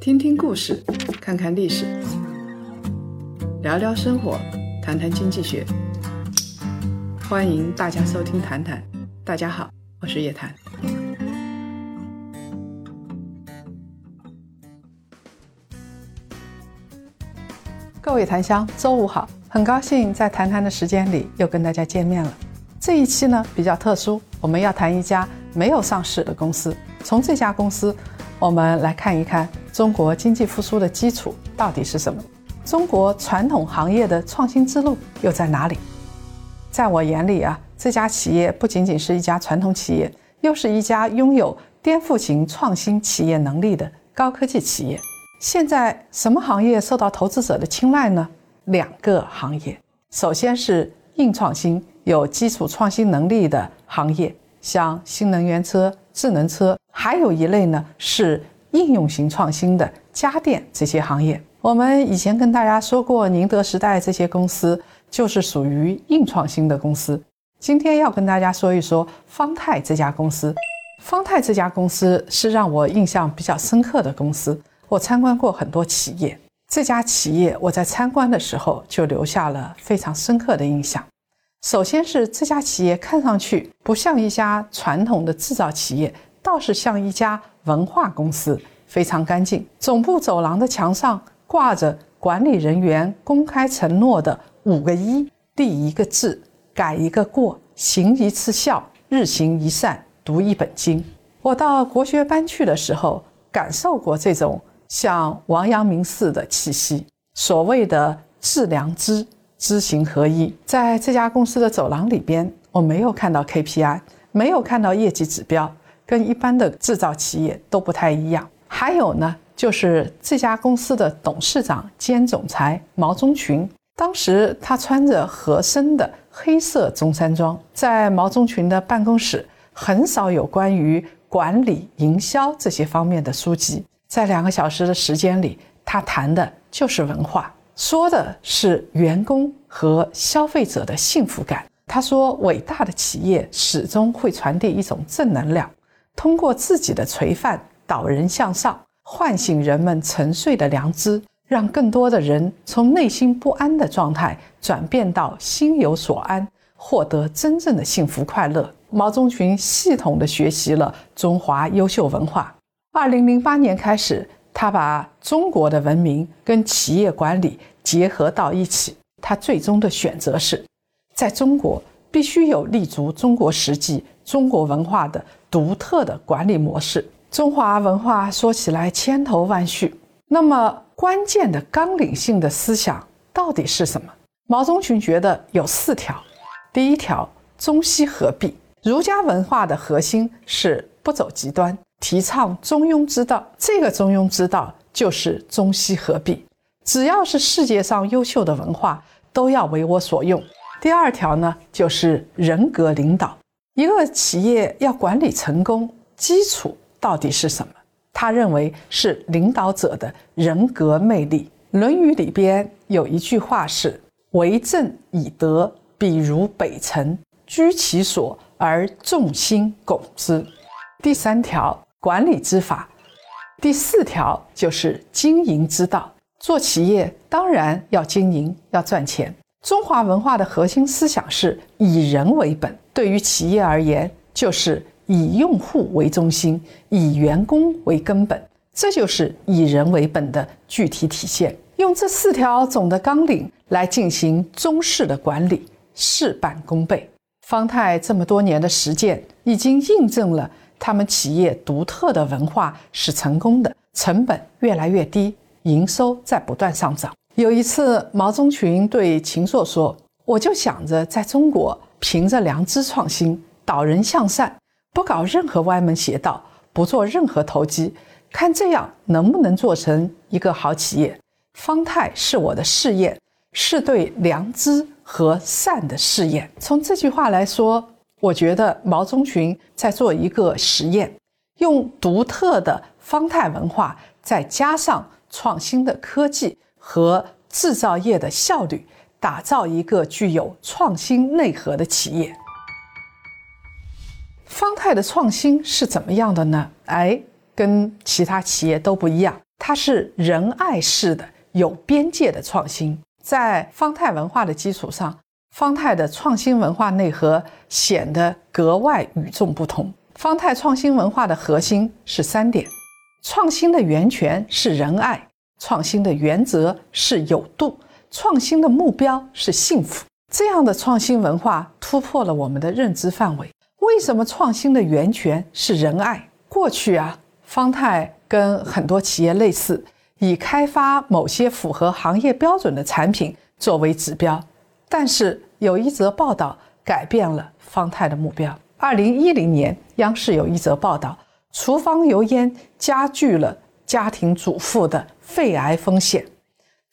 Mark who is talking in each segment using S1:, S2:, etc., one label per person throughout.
S1: 听听故事，看看历史，聊聊生活，谈谈经济学。欢迎大家收听《谈谈》，大家好，我是叶檀。各位檀香，周五好，很高兴在谈谈的时间里又跟大家见面了。这一期呢比较特殊，我们要谈一家没有上市的公司。从这家公司，我们来看一看中国经济复苏的基础到底是什么？中国传统行业的创新之路又在哪里？在我眼里啊，这家企业不仅仅是一家传统企业，又是一家拥有颠覆型创新企业能力的高科技企业。现在什么行业受到投资者的青睐呢？两个行业，首先是硬创新、有基础创新能力的行业，像新能源车、智能车；还有一类呢是应用型创新的家电这些行业。我们以前跟大家说过，宁德时代这些公司就是属于硬创新的公司。今天要跟大家说一说方太这家公司。方太这家公司是让我印象比较深刻的公司。我参观过很多企业，这家企业我在参观的时候就留下了非常深刻的印象。首先是这家企业看上去不像一家传统的制造企业，倒是像一家文化公司，非常干净。总部走廊的墙上挂着管理人员公开承诺的五个一：立一个志，改一个过，行一次孝，日行一善，读一本经。我到国学班去的时候，感受过这种。像王阳明似的气息，所谓的致良知、知行合一，在这家公司的走廊里边，我没有看到 KPI，没有看到业绩指标，跟一般的制造企业都不太一样。还有呢，就是这家公司的董事长兼总裁毛中群，当时他穿着合身的黑色中山装，在毛中群的办公室，很少有关于管理、营销这些方面的书籍。在两个小时的时间里，他谈的就是文化，说的是员工和消费者的幸福感。他说，伟大的企业始终会传递一种正能量，通过自己的垂范导人向上，唤醒人们沉睡的良知，让更多的人从内心不安的状态转变到心有所安，获得真正的幸福快乐。毛中群系统地学习了中华优秀文化。二零零八年开始，他把中国的文明跟企业管理结合到一起。他最终的选择是，在中国必须有立足中国实际、中国文化的独特的管理模式。中华文化说起来千头万绪，那么关键的纲领性的思想到底是什么？毛中群觉得有四条。第一条，中西合璧。儒家文化的核心是不走极端。提倡中庸之道，这个中庸之道就是中西合璧。只要是世界上优秀的文化，都要为我所用。第二条呢，就是人格领导。一个企业要管理成功，基础到底是什么？他认为是领导者的人格魅力。《论语》里边有一句话是：“为政以德，比如北辰，居其所而众星拱之。”第三条。管理之法，第四条就是经营之道。做企业当然要经营，要赚钱。中华文化的核心思想是以人为本，对于企业而言，就是以用户为中心，以员工为根本，这就是以人为本的具体体现。用这四条总的纲领来进行中式的管理，事半功倍。方太这么多年的实践，已经印证了。他们企业独特的文化是成功的，成本越来越低，营收在不断上涨。有一次，毛中群对秦朔说：“我就想着在中国，凭着良知创新，导人向善，不搞任何歪门邪道，不做任何投机，看这样能不能做成一个好企业。方太是我的试验，是对良知和善的试验。从这句话来说。”我觉得毛中群在做一个实验，用独特的方太文化，再加上创新的科技和制造业的效率，打造一个具有创新内核的企业。方太的创新是怎么样的呢？哎，跟其他企业都不一样，它是仁爱式的、有边界的创新。在方太文化的基础上，方太的创新文化内核显得格外与众不同。方太创新文化的核心是三点：创新的源泉是仁爱，创新的原则是有度，创新的目标是幸福。这样的创新文化突破了我们的认知范围。为什么创新的源泉是仁爱？过去啊，方太跟很多企业类似，以开发某些符合行业标准的产品作为指标。但是有一则报道改变了方太的目标。二零一零年，央视有一则报道，厨房油烟加剧了家庭主妇的肺癌风险，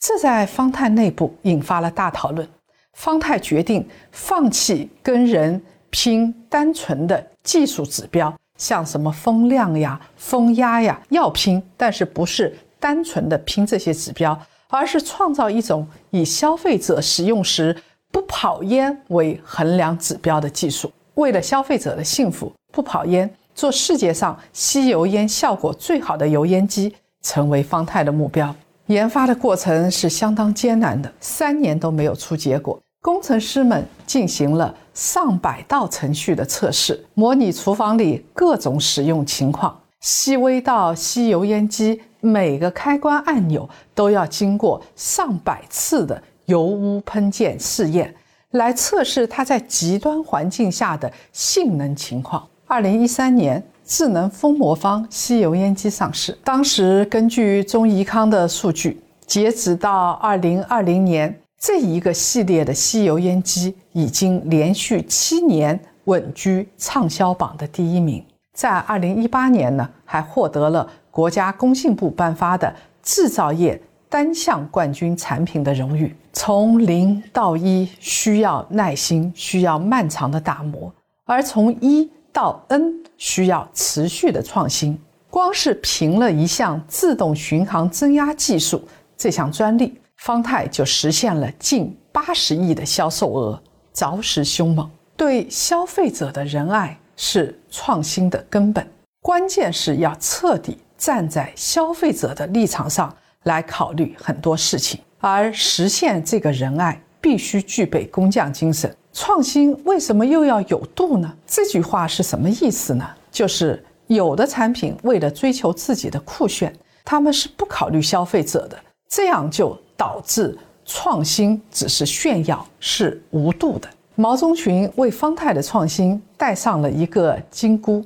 S1: 这在方太内部引发了大讨论。方太决定放弃跟人。拼单纯的技术指标，像什么风量呀、风压呀，要拼，但是不是单纯的拼这些指标，而是创造一种以消费者使用时不跑烟为衡量指标的技术。为了消费者的幸福，不跑烟，做世界上吸油烟效果最好的油烟机，成为方太的目标。研发的过程是相当艰难的，三年都没有出结果。工程师们进行了上百道程序的测试，模拟厨房里各种使用情况，细微到吸油烟机每个开关按钮都要经过上百次的油污喷溅试验，来测试它在极端环境下的性能情况。二零一三年，智能风魔方吸油烟机上市。当时根据中怡康的数据，截止到二零二零年。这一个系列的吸油烟机已经连续七年稳居畅销榜的第一名，在二零一八年呢，还获得了国家工信部颁发的制造业单项冠军产品的荣誉。从零到一需要耐心，需要漫长的打磨；而从一到 N 需要持续的创新。光是凭了一项自动巡航增压技术这项专利。方太就实现了近八十亿的销售额，着实凶猛。对消费者的仁爱是创新的根本，关键是要彻底站在消费者的立场上来考虑很多事情。而实现这个仁爱，必须具备工匠精神。创新为什么又要有度呢？这句话是什么意思呢？就是有的产品为了追求自己的酷炫，他们是不考虑消费者的，这样就。导致创新只是炫耀，是无度的。毛中群为方太的创新戴上了一个金箍，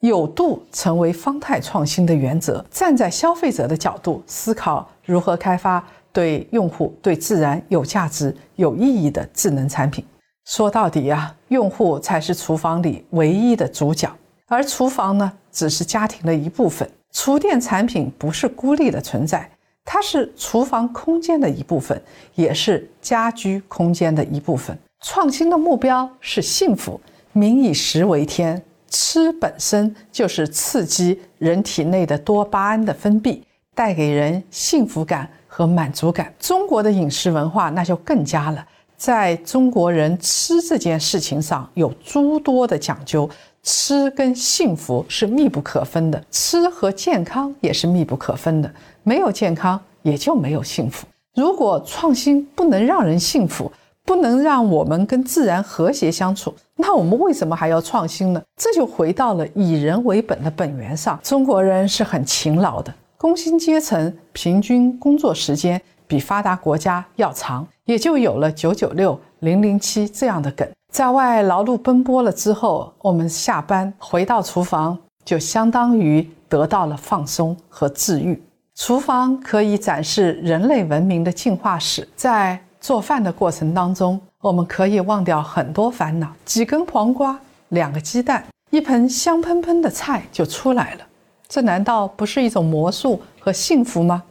S1: 有度成为方太创新的原则。站在消费者的角度思考，如何开发对用户、对自然有价值、有意义的智能产品。说到底呀，用户才是厨房里唯一的主角，而厨房呢，只是家庭的一部分。厨电产品不是孤立的存在。它是厨房空间的一部分，也是家居空间的一部分。创新的目标是幸福。民以食为天，吃本身就是刺激人体内的多巴胺的分泌，带给人幸福感和满足感。中国的饮食文化那就更加了，在中国人吃这件事情上有诸多的讲究。吃跟幸福是密不可分的，吃和健康也是密不可分的。没有健康，也就没有幸福。如果创新不能让人幸福，不能让我们跟自然和谐相处，那我们为什么还要创新呢？这就回到了以人为本的本源上。中国人是很勤劳的，工薪阶层平均工作时间比发达国家要长，也就有了九九六、零零七这样的梗。在外劳碌奔波了之后，我们下班回到厨房，就相当于得到了放松和治愈。厨房可以展示人类文明的进化史。在做饭的过程当中，我们可以忘掉很多烦恼，几根黄瓜，两个鸡蛋，一盆香喷喷的菜就出来了。这难道不是一种魔术和幸福吗？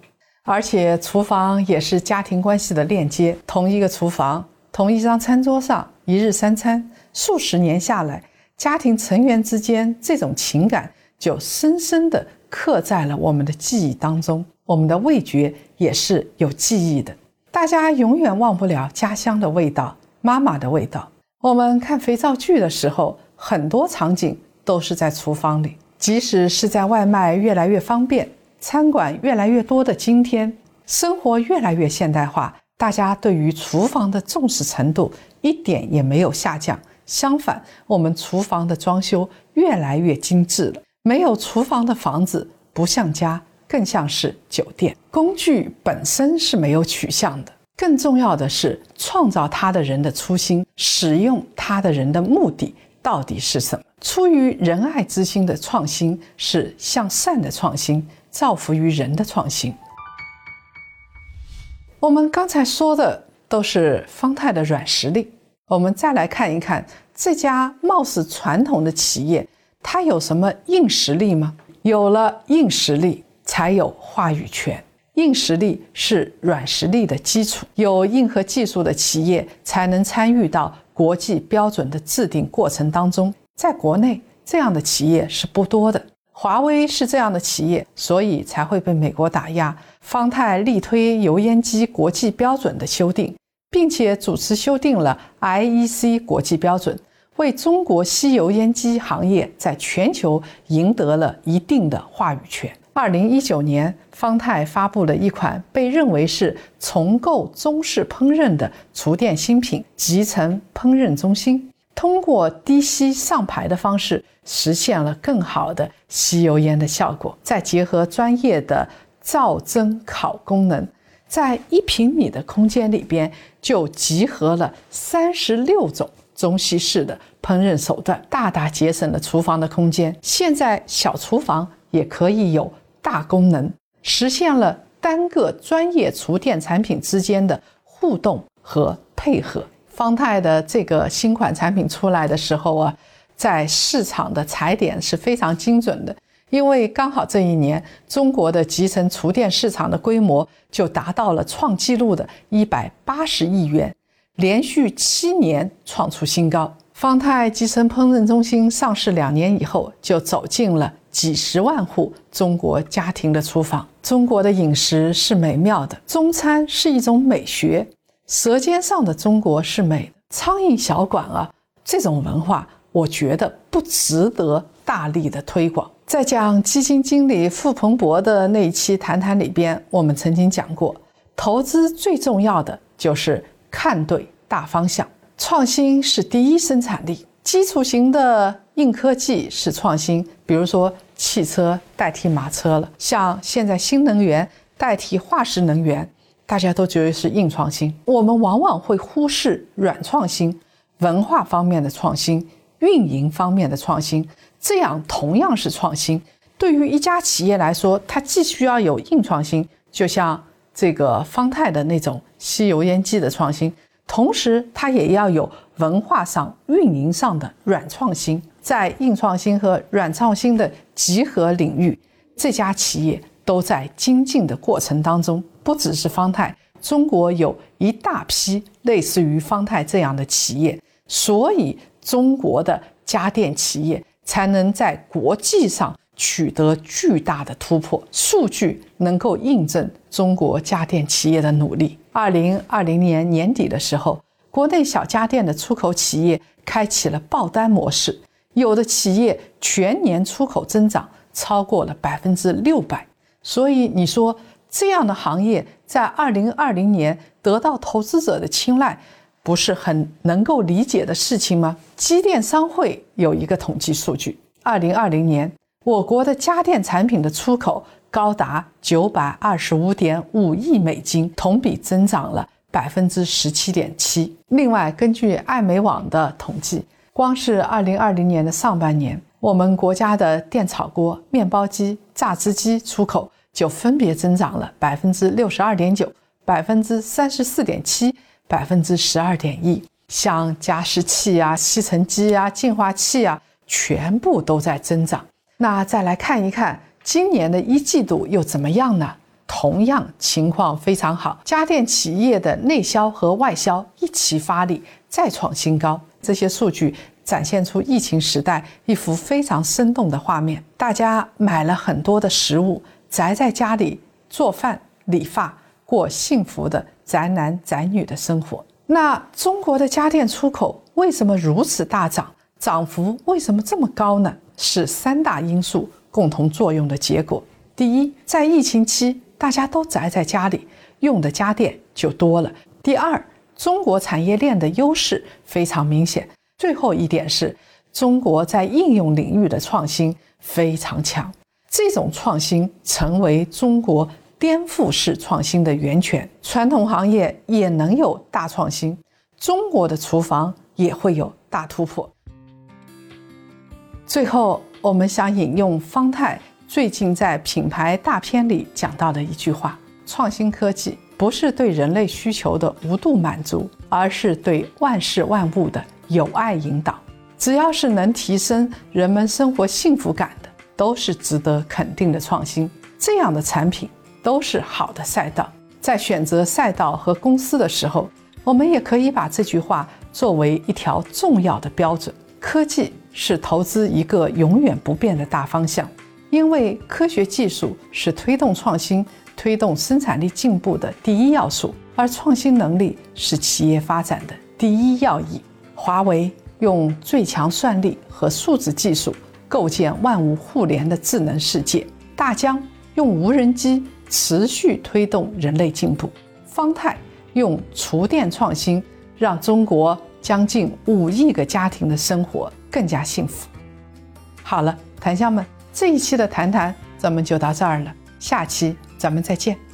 S1: 而且，厨房也是家庭关系的链接。同一个厨房，同一张餐桌上。一日三餐，数十年下来，家庭成员之间这种情感就深深地刻在了我们的记忆当中。我们的味觉也是有记忆的，大家永远忘不了家乡的味道，妈妈的味道。我们看肥皂剧的时候，很多场景都是在厨房里。即使是在外卖越来越方便、餐馆越来越多的今天，生活越来越现代化，大家对于厨房的重视程度一点也没有下降。相反，我们厨房的装修越来越精致了。没有厨房的房子不像家，更像是酒店。工具本身是没有取向的，更重要的是创造它的人的初心，使用它的人的目的到底是什么？出于仁爱之心的创新是向善的创新，造福于人的创新。我们刚才说的都是方太的软实力。我们再来看一看这家貌似传统的企业，它有什么硬实力吗？有了硬实力，才有话语权。硬实力是软实力的基础。有硬核技术的企业，才能参与到国际标准的制定过程当中。在国内，这样的企业是不多的。华为是这样的企业，所以才会被美国打压。方太力推油烟机国际标准的修订。并且主持修订了 IEC 国际标准，为中国吸油烟机行业在全球赢得了一定的话语权。二零一九年，方太发布了一款被认为是重构中式烹饪的厨电新品——集成烹饪中心，通过低吸上排的方式，实现了更好的吸油烟的效果。再结合专业的灶蒸烤功能。在一平米的空间里边，就集合了三十六种中西式的烹饪手段，大大节省了厨房的空间。现在小厨房也可以有大功能，实现了单个专业厨电产品之间的互动和配合。方太的这个新款产品出来的时候啊，在市场的踩点是非常精准的。因为刚好这一年，中国的集成厨电市场的规模就达到了创纪录的一百八十亿元，连续七年创出新高。方太集成烹饪中心上市两年以后，就走进了几十万户中国家庭的厨房。中国的饮食是美妙的，中餐是一种美学，舌尖上的中国是美的。苍蝇小馆啊，这种文化，我觉得不值得大力的推广。在讲基金经理傅鹏博的那一期谈谈里边，我们曾经讲过，投资最重要的就是看对大方向。创新是第一生产力，基础型的硬科技是创新，比如说汽车代替马车了，像现在新能源代替化石能源，大家都觉得是硬创新。我们往往会忽视软创新，文化方面的创新，运营方面的创新。这样同样是创新。对于一家企业来说，它既需要有硬创新，就像这个方太的那种吸油烟机的创新，同时它也要有文化上、运营上的软创新。在硬创新和软创新的集合领域，这家企业都在精进的过程当中。不只是方太，中国有一大批类似于方太这样的企业，所以中国的家电企业。才能在国际上取得巨大的突破。数据能够印证中国家电企业的努力。二零二零年年底的时候，国内小家电的出口企业开启了爆单模式，有的企业全年出口增长超过了百分之六百。所以你说这样的行业在二零二零年得到投资者的青睐？不是很能够理解的事情吗？机电商会有一个统计数据：二零二零年，我国的家电产品的出口高达九百二十五点五亿美金，同比增长了百分之十七点七。另外，根据爱美网的统计，光是二零二零年的上半年，我们国家的电炒锅、面包机、榨汁机出口就分别增长了百分之六十二点九、百分之三十四点七。百分之十二点一，像加湿器啊、吸尘机啊、净化器啊，全部都在增长。那再来看一看今年的一季度又怎么样呢？同样情况非常好，家电企业的内销和外销一起发力，再创新高。这些数据展现出疫情时代一幅非常生动的画面：大家买了很多的食物，宅在家里做饭、理发，过幸福的。宅男宅女的生活，那中国的家电出口为什么如此大涨？涨幅为什么这么高呢？是三大因素共同作用的结果。第一，在疫情期，大家都宅在家里，用的家电就多了。第二，中国产业链的优势非常明显。最后一点是，中国在应用领域的创新非常强，这种创新成为中国颠覆式创新的源泉。传统行业也能有大创新，中国的厨房也会有大突破。最后，我们想引用方太最近在品牌大片里讲到的一句话：创新科技。不是对人类需求的无度满足，而是对万事万物的有爱引导。只要是能提升人们生活幸福感，都是值得肯定的创新。这样的产品都是好的赛道。在选择赛道和公司的时候，我们也可以把这句话作为一条重要的标准。科技是投资一个永远不变的大方向，因为科学技术是推动创新。推动生产力进步的第一要素，而创新能力是企业发展的第一要义。华为用最强算力和数字技术构建万物互联的智能世界，大疆用无人机持续推动人类进步，方太用厨电创新让中国将近五亿个家庭的生活更加幸福。好了，檀香们，这一期的谈谈咱们就到这儿了，下期。咱们再见。